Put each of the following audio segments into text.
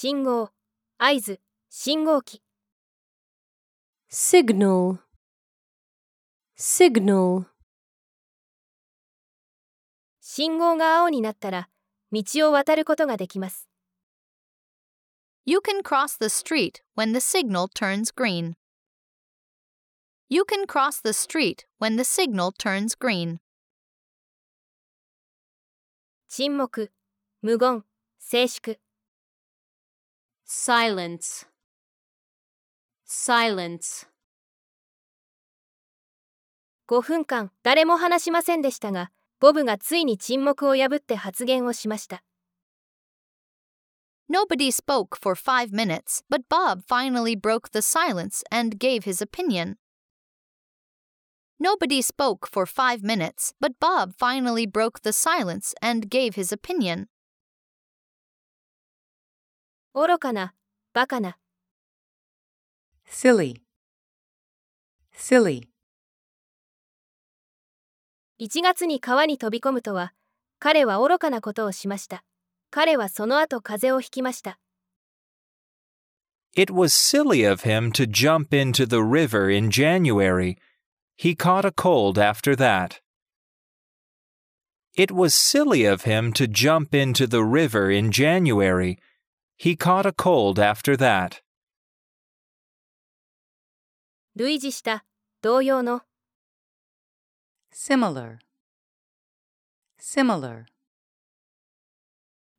信号、合図、信号機。signal, signal, 信号が青になったら、道を渡ることができます。You can cross the street when the signal turns green. You can cross the street when the signal turns green. 沈黙、無言、静粛。silence, silence, 5分間誰も話しませんでしたが、ボブがついに沈黙を破って発言をしました。 Nobody spoke for five minutes, but Bob finally broke the silence and gave his opinion. Nobody spoke for five minutes, but Bob finally broke the silence and gave his opinion. 愚かな、バカな。 silly, silly, 1月に川に飛び込むとは、彼は愚かなことをしました。彼はその後風邪をひきました。 It was silly of him to jump into the river in January. He caught a cold after that. It was silly of him to jump into the river in January. He caught a cold after that. 類似した、同様の。 similar, similar,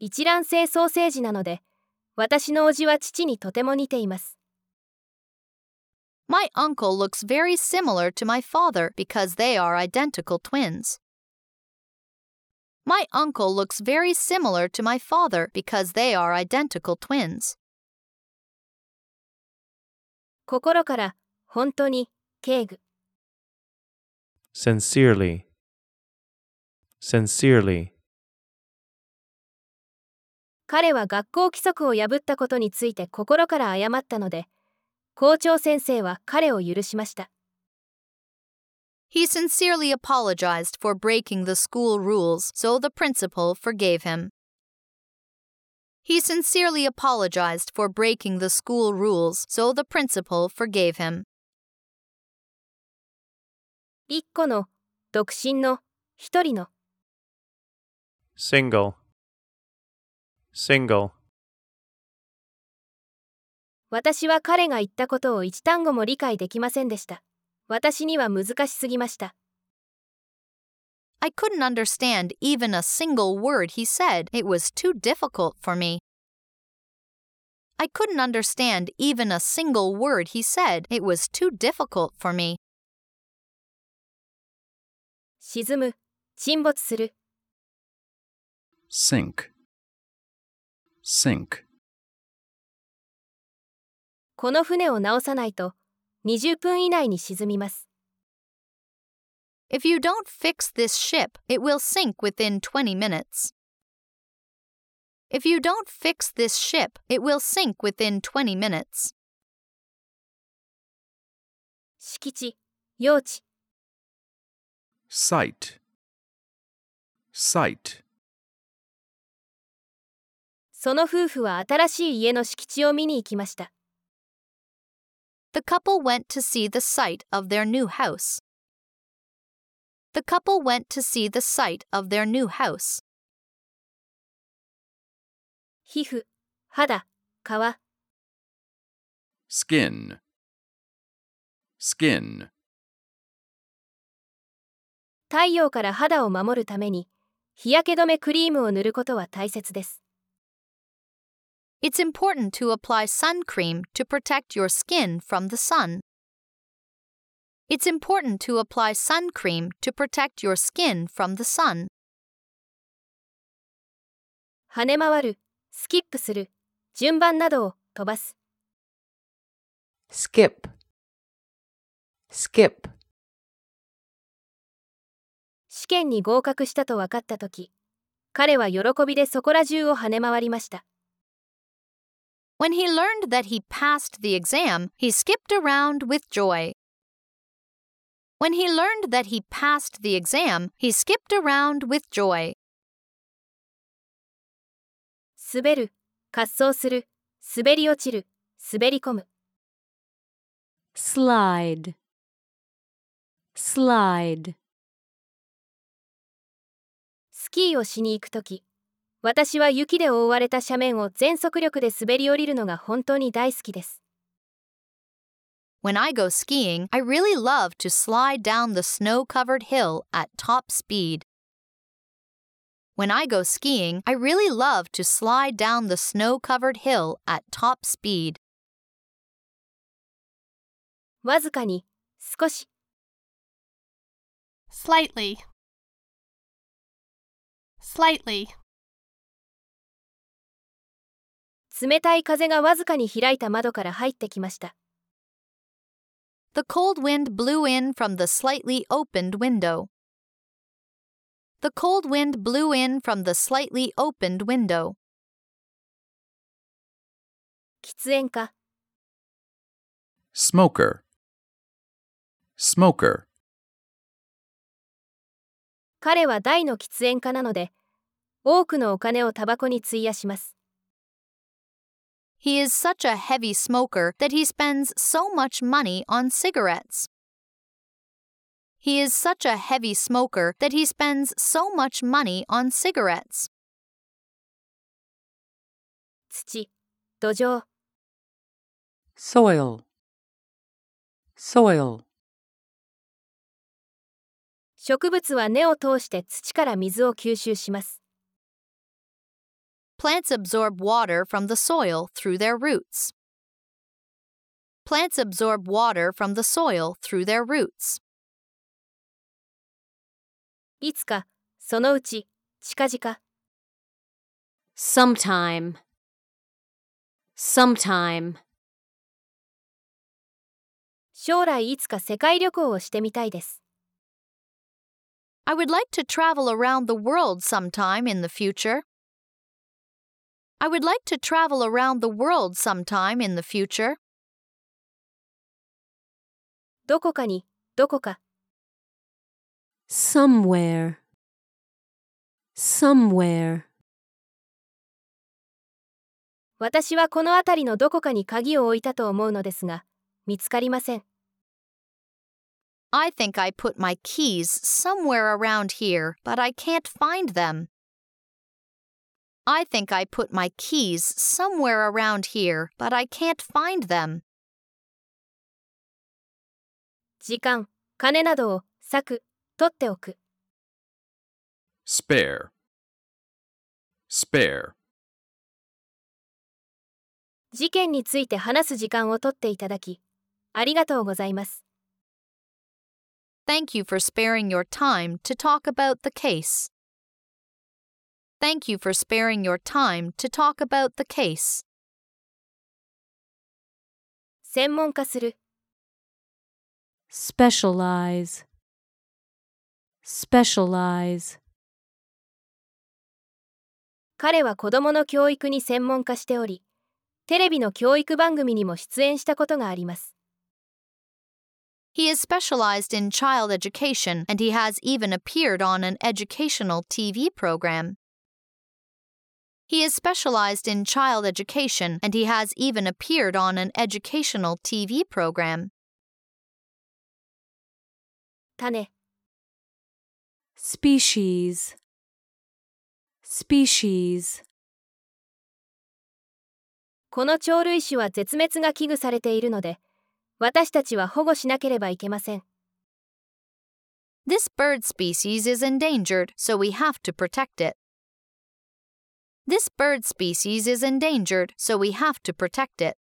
一卵性ソーセージなので、私の叔父は父にとても似ています。 My uncle looks very similar to my father because they are identical twins. My uncle looks very similar to my father because they are identical twins. 心から、本当に、敬具。sincerely, sincerely, 彼は学校規則を破ったことについて心から謝ったので、校長先生は彼を許しました。He sincerely apologized for breaking the school rules, so the principal forgave him. He sincerely apologized for breaking the school rules, so the principal forgave him. 一個の、独身の、一人の。 single, single, 私は彼が言ったことを一単語も理解できませんでした。 私には難しすぎました。I couldn't understand even a single word he said. It was too difficult for me. I couldn't understand even a single word he said. It was too difficult for me. 沈む、沈没する。sink, sink, この船を直さないと、20分以内に沈みます。If you don't fix this ship, it will sink within 20 minutes. If you don't fix this ship, it will sink within 20 minutes. 敷地、用地、sight, sight, その夫婦は新しい家の敷地を見に行きました。The couple went to see the site of their new house. The couple went to see the site of their new house. 皮膚、肌、皮、 skin, skin, 太陽から肌を守るために、日焼け止めクリームを塗ることは大切です。 It's important to apply sun cream to protect your skin from the sun. It's important to apply sun cream to protect your skin from the sun. 跳ね回る、スキップする、順番などを飛ばす。skip, skip, 試験に合格したと分かったとき、彼は喜びでそこら中を跳ね回りました。When he learned that he passed the exam, he skipped around with joy. When he learned that he passed the exam, he skipped around with joy. 滑る、滑走する、 滑り落ちる、滑り込む。 slide, slide, スキーをしに行くとき、 私は雪で覆われた斜面を全速力で滑り降りるのが本当に大好きです。When I go skiing, I really love to slide down the snow covered hill at top speed. When I go skiing, I really love to slide down the snow covered hill at top speed. わずかに、少し、slightly, slightly, 冷たい風がわずかに開いた窓から入ってきました。The cold wind blew in from the slightly opened window. The cold wind blew in from the slightly opened window. 喫煙家、smoker, smoker, 彼は大の喫煙家なので、多くのお金をタバコに費やします。He is such a heavy smoker that he spends so much money on cigarettes. He is such a heavy smoker that he spends so much money on cigarettes. 土、土壌、 soil, soil, 植物は根を通して土から水を吸収します。 Plants absorb water from the soil through their roots. Plants absorb water from the soil through their roots. いつか、そのうち、近々、 sometime, sometime, 将来いつか世界旅行をしてみたいです。 I would like to travel around the world sometime in the future. I would like to travel around the world sometime in the future. どこかに、どこか、 somewhere, somewhere, 私はこの辺りのどこかに鍵を置いたと思うのですが、見つかりません。 I think I put my keys somewhere around here, but I can't find them. I think I put my keys somewhere around here, but I can't find them. 時間、金などを、割く、取っておく。 spare, spare, 事件について話す時間を取っていただき、ありがとうございます。 Thank you for sparing your time to talk about the case. Thank you for sparing your time to talk about the case. 専門化する、 specialize, specialize, 彼は子供の教育に専門化しており、テレビの教育番組にも出演したことがあります。 He is specialized in child education and he has even appeared on an educational TV program. He is specialized in child education and he has even appeared on an educational TV program. 種、 species, species, この鳥類種は絶滅が危惧されているので、私たちは保護しなければいけません。 This bird species is endangered, so we have to protect it. This bird species is endangered, so we have to protect it.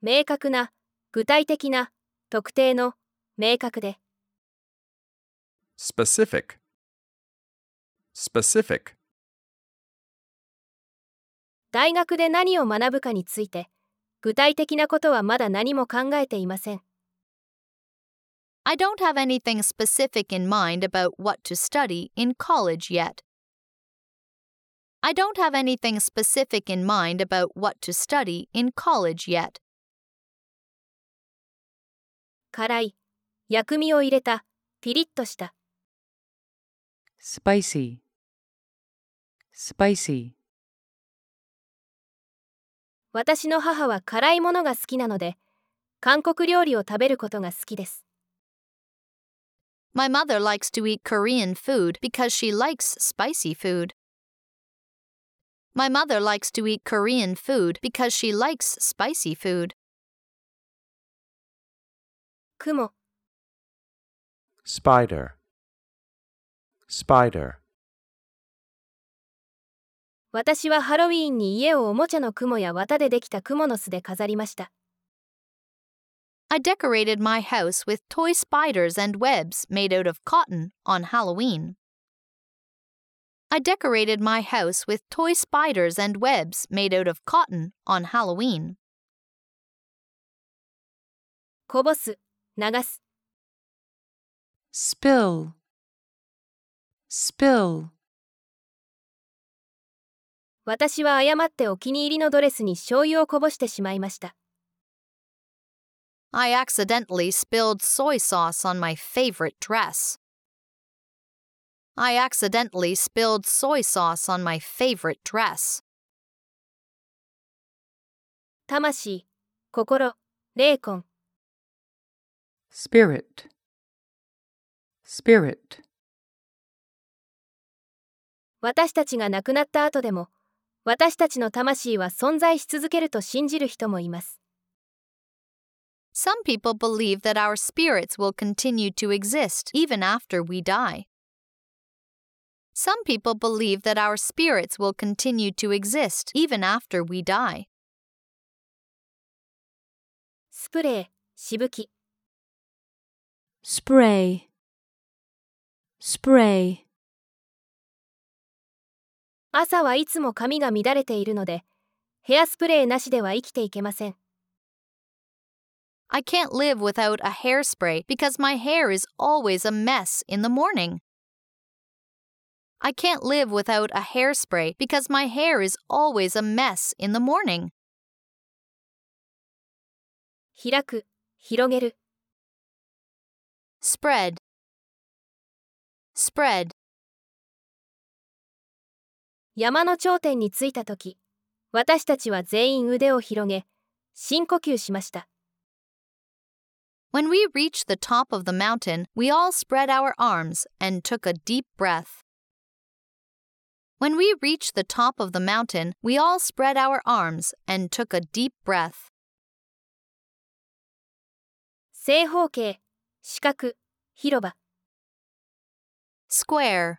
明確な、具体的な、特定の、明確で、specific, specific, 大学で何を学ぶかについて、具体的なことはまだ何も考えていません。I don't have anything specific in mind about what to study in college yet. I don't have anything specific in mind about what to study in college yet. 辛い、薬味を入れた、ピリッとした、 spicy, spicy, 私の母は辛いものが好きなので、韓国料理を食べることが好きです。 My mother likes to eat Korean food because she likes spicy food. My mother likes to eat Korean food because she likes spicy food. 雲、 spider, spider, 私はハロウィーンに家をおもちゃの雲や綿でできた蜘蛛の巣で飾りました。 I decorated my house with toy spiders and webs made out of cotton on Halloween. I decorated my house with toy spiders and webs made out of cotton on Halloween. こぼす、流す、 spill, spill, 私は誤ってお気に入りのドレスに醤油をこぼしてしまいました。 I accidentally spilled soy sauce on my favorite dress. I accidentally spilled soy sauce on my favorite dress. 魂、心、霊魂、spirit, spirit, 私たちが亡くなった後でも、私たちの魂は存在し続けると信じる人もいます。Some people believe that our spirits will continue to exist even after we die. Some people believe that our spirits will continue to exist even after we die. スプレー、しぶき、 spray, spray, 朝はいつも髪が乱れているので、ヘアスプレーなしでは生きていけません。 I can't live without a hairspray because my hair is always a mess in the morning. I can't live without a hairspray because my hair is always a mess in the morning. 開く、広げる、 Spread. Spread. 山の頂点に着いた時、私たちは全員腕を広げ、深呼吸しました。 When we reached the top of the mountain, we all spread our arms and took a deep breath. When we reached the top of the mountain, we all spread our arms and took a deep breath. 正方形、四角、広場、 Square.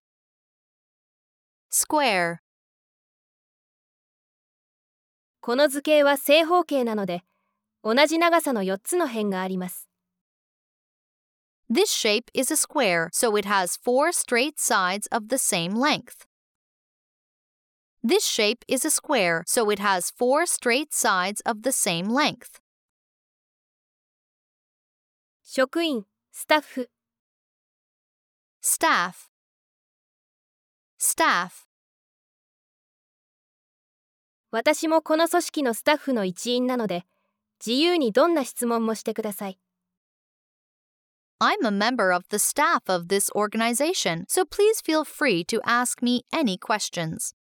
Square. この図形は正方形なので、同じ長さの4つの辺があります。 This shape is a square, so it has four straight sides of the same length. This shape is a square, so it has four straight sides of the same length. 職員、スタッフ、 Staff. Staff. 私もこの組織のスタッフの一員なので、自由にどんな質問もしてください。 I'm a member of the staff of this organization, so please feel free to ask me any questions.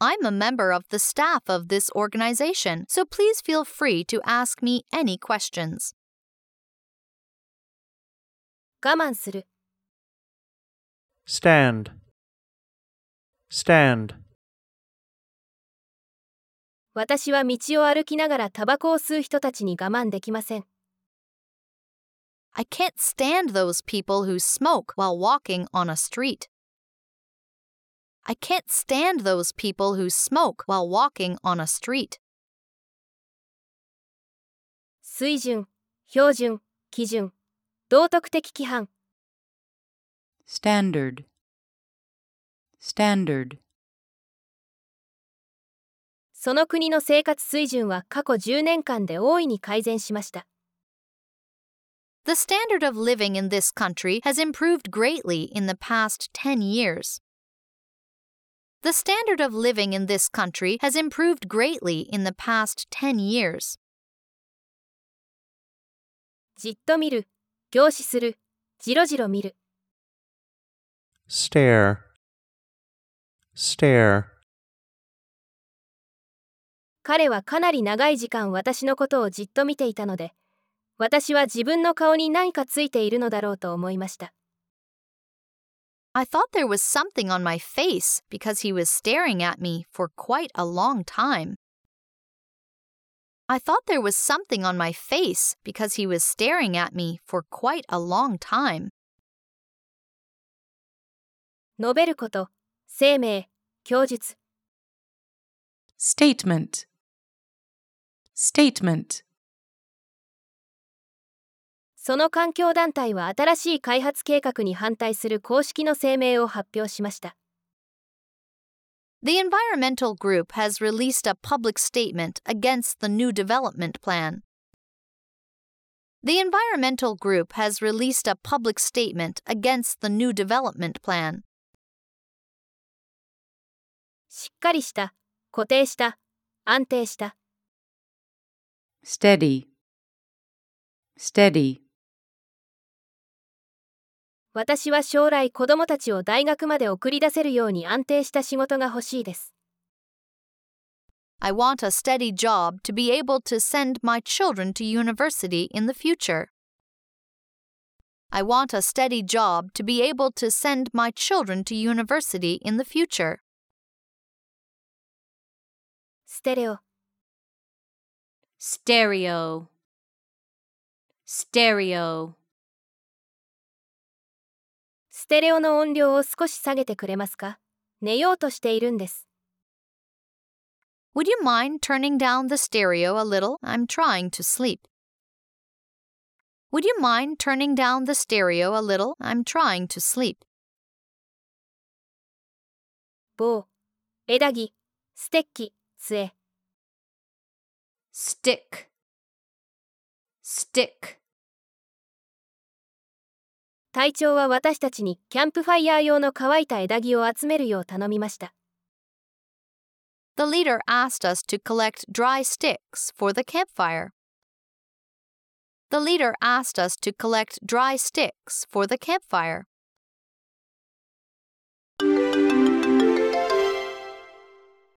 I'm a member of the staff of this organization, so please feel free to ask me any questions. 我慢する、 stand, stand, 私は道を歩きながらタバコを吸う人たちに我慢できません。 I can't stand those people who smoke while walking on a street. I can't stand those people who smoke while walking on a street. 水準、標準、基準、道徳的規範、 standard, standard, その国の生活水準は過去10年間で大いに改善しました。 The standard of living in this country has improved greatly in the past 10 years. The standard of living in this country has improved greatly in the past 10 years. じっと見る、凝視する、じろじろ見る、stare, stare, 彼はかなり長い時間私のことをじっと見ていたので、私は自分の顔に何かついているのだろうと思いました。I thought there was something on my face because he was staring at me for quite a long time. I thought there was something on my face because he was staring at me for quite a long time. 述べること、声明、供述、 Statement. Statement. その環境団体は新しい開発計画に反対する公式の声明を発表しました。The environmental group has released a public statement against the new development plan. The environmental group has released a public statement against the new development plan. しっかりした、固定した、安定した。Steady. Steady. 私は将来子供たちを大学まで送り出せるように安定した仕事が欲しいです。I want a steady job to be able to send my children to university in the future. I want a steady job to be able to send my children to university in the future. ステレオ、Stereo. Stereo. ステレオの音量を少し下げてくれますか寝ようとしているんです。Would you mind turning down the stereo a little? I'm trying to sleep. Would you mind turning down the stereo a little? I'm trying to sleep. 棒、枝木、ステッキ、杖。Stick. Stick. 隊長は私たちにキャンプファイヤー用の乾いた枝木を集めるよう頼みました。The leader asked us to collect dry sticks for the campfire. The leader asked us to collect dry sticks for the campfire.